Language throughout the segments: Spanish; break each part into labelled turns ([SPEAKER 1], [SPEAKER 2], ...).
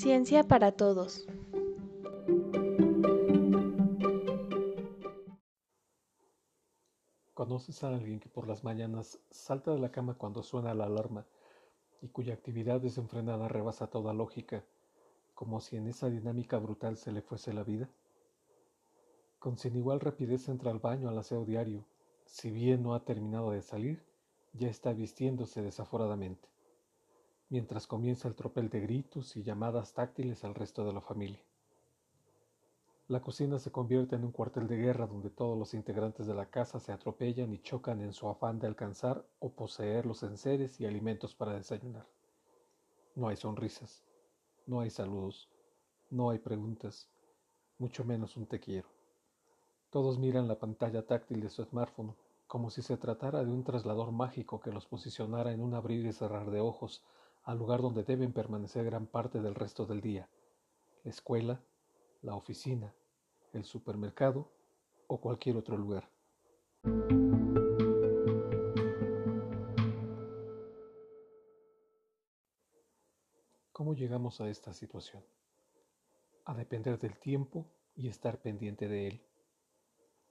[SPEAKER 1] Ciencia para todos.
[SPEAKER 2] ¿Conoces a alguien que por las mañanas salta de la cama cuando suena la alarma y cuya actividad desenfrenada rebasa toda lógica, como si en esa dinámica brutal se le fuese la vida? Con sin igual rapidez entra al baño al aseo diario, si bien no ha terminado de salir, ya está vistiéndose desaforadamente, mientras comienza el tropel de gritos y llamadas táctiles al resto de la familia. La cocina se convierte en un cuartel de guerra donde todos los integrantes de la casa se atropellan y chocan en su afán de alcanzar o poseer los enseres y alimentos para desayunar. No hay sonrisas, no hay saludos, no hay preguntas, mucho menos un te quiero. Todos miran la pantalla táctil de su smartphone como si se tratara de un traslador mágico que los posicionara en un abrir y cerrar de ojos al lugar donde deben permanecer gran parte del resto del día, la escuela, la oficina, el supermercado o cualquier otro lugar. ¿Cómo llegamos a esta situación? A depender del tiempo y estar pendiente de él,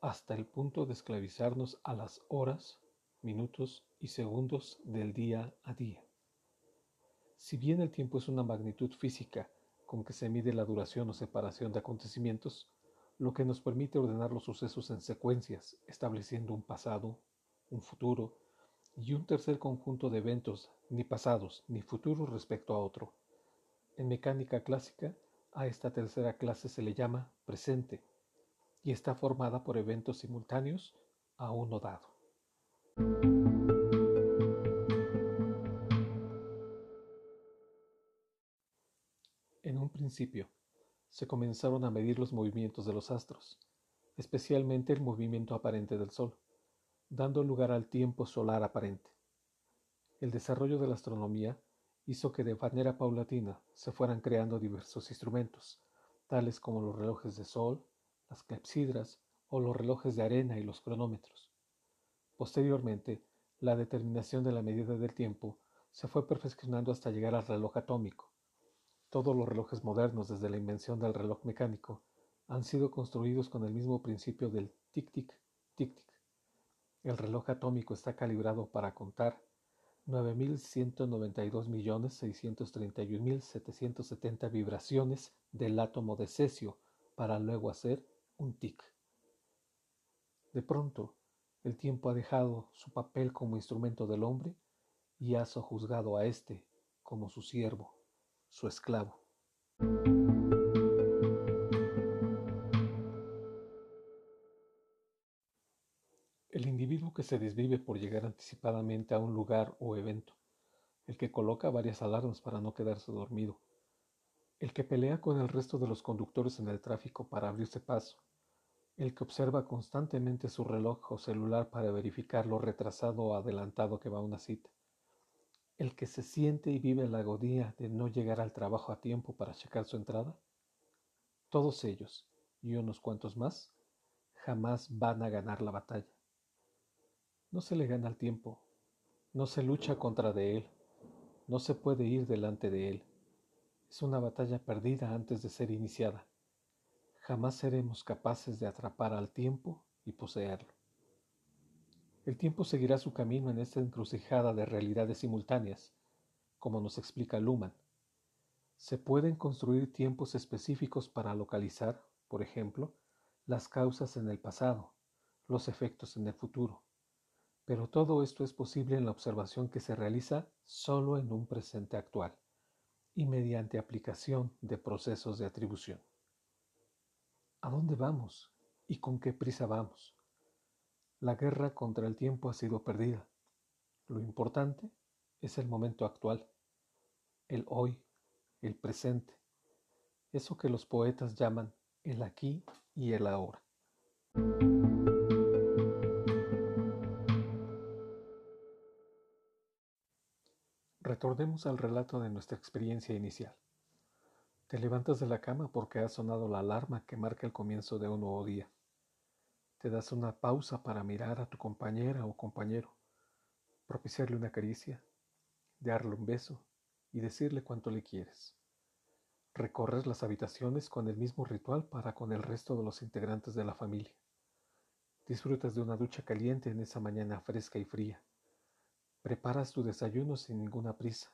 [SPEAKER 2] hasta el punto de esclavizarnos a las horas, minutos y segundos del día a día. Si bien el tiempo es una magnitud física con que se mide la duración o separación de acontecimientos, lo que nos permite ordenar los sucesos en secuencias, estableciendo un pasado, un futuro y un tercer conjunto de eventos, ni pasados ni futuros respecto a otro. En mecánica clásica, a esta tercera clase se le llama presente y está formada por eventos simultáneos a uno dado. Se comenzaron a medir los movimientos de los astros, especialmente el movimiento aparente del Sol, dando lugar al tiempo solar aparente. El desarrollo de la astronomía hizo que de manera paulatina se fueran creando diversos instrumentos, tales como los relojes de sol, las clepsidras o los relojes de arena y los cronómetros. Posteriormente, la determinación de la medida del tiempo se fue perfeccionando hasta llegar al reloj atómico, todos los relojes modernos, desde la invención del reloj mecánico, han sido construidos con el mismo principio del tic-tic, tic-tic. El reloj atómico está calibrado para contar 9.192.631.770 vibraciones del átomo de cesio para luego hacer un tic. De pronto, el tiempo ha dejado su papel como instrumento del hombre y ha sojuzgado a éste como su siervo su esclavo. El individuo que se desvive por llegar anticipadamente a un lugar o evento, el que coloca varias alarmas para no quedarse dormido, el que pelea con el resto de los conductores en el tráfico para abrirse paso, el que observa constantemente su reloj o celular para verificar lo retrasado o adelantado que va a una cita, el que se siente y vive la agonía de no llegar al trabajo a tiempo para checar su entrada? Todos ellos, y unos cuantos más, jamás van a ganar la batalla. No se le gana el tiempo, no se lucha contra de él, no se puede ir delante de él. Es una batalla perdida antes de ser iniciada. Jamás seremos capaces de atrapar al tiempo y poseerlo. El tiempo seguirá su camino en esta encrucijada de realidades simultáneas, como nos explica Luhmann. Se pueden construir tiempos específicos para localizar, por ejemplo, las causas en el pasado, los efectos en el futuro. Pero todo esto es posible en la observación que se realiza solo en un presente actual y mediante aplicación de procesos de atribución. ¿A dónde vamos y con qué prisa vamos? La guerra contra el tiempo ha sido perdida. Lo importante es el momento actual, el hoy, el presente, eso que los poetas llaman el aquí y el ahora. Retornemos al relato de nuestra experiencia inicial. Te levantas de la cama porque ha sonado la alarma que marca el comienzo de un nuevo día. Te das una pausa para mirar a tu compañera o compañero, propiciarle una caricia, darle un beso y decirle cuánto le quieres. Recorres las habitaciones con el mismo ritual para con el resto de los integrantes de la familia. Disfrutas de una ducha caliente en esa mañana fresca y fría. Preparas tu desayuno sin ninguna prisa.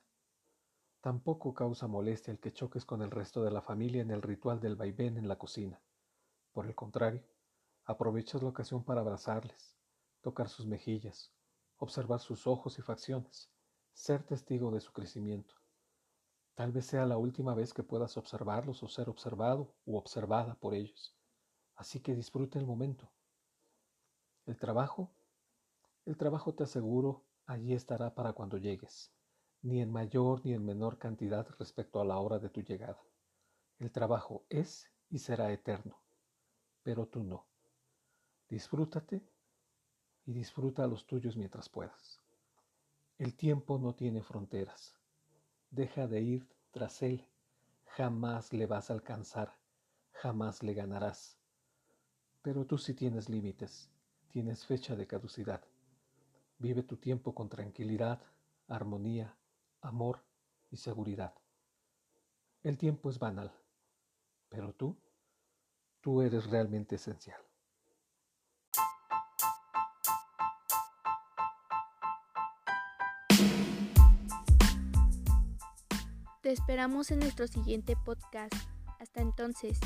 [SPEAKER 2] Tampoco causa molestia el que choques con el resto de la familia en el ritual del vaivén en la cocina. Por el contrario, aprovechas la ocasión para abrazarles, tocar sus mejillas, observar sus ojos y facciones, ser testigo de su crecimiento. Tal vez sea la última vez que puedas observarlos o ser observado u observada por ellos. Así que disfruta el momento. El trabajo, el trabajo te aseguro, allí estará para cuando llegues, ni en mayor ni en menor cantidad respecto a la hora de tu llegada. El trabajo es y será eterno, pero tú no. Disfrútate y disfruta a los tuyos mientras puedas. El tiempo no tiene fronteras deja de ir tras él, jamás le vas a alcanzar, jamás le ganarás. Pero tú sí tienes límites, tienes fecha de caducidad. Vive tu tiempo con tranquilidad, armonía, amor y seguridad. El tiempo es banal, pero tú, tú eres realmente esencial.
[SPEAKER 1] Te esperamos en nuestro siguiente podcast. Hasta entonces.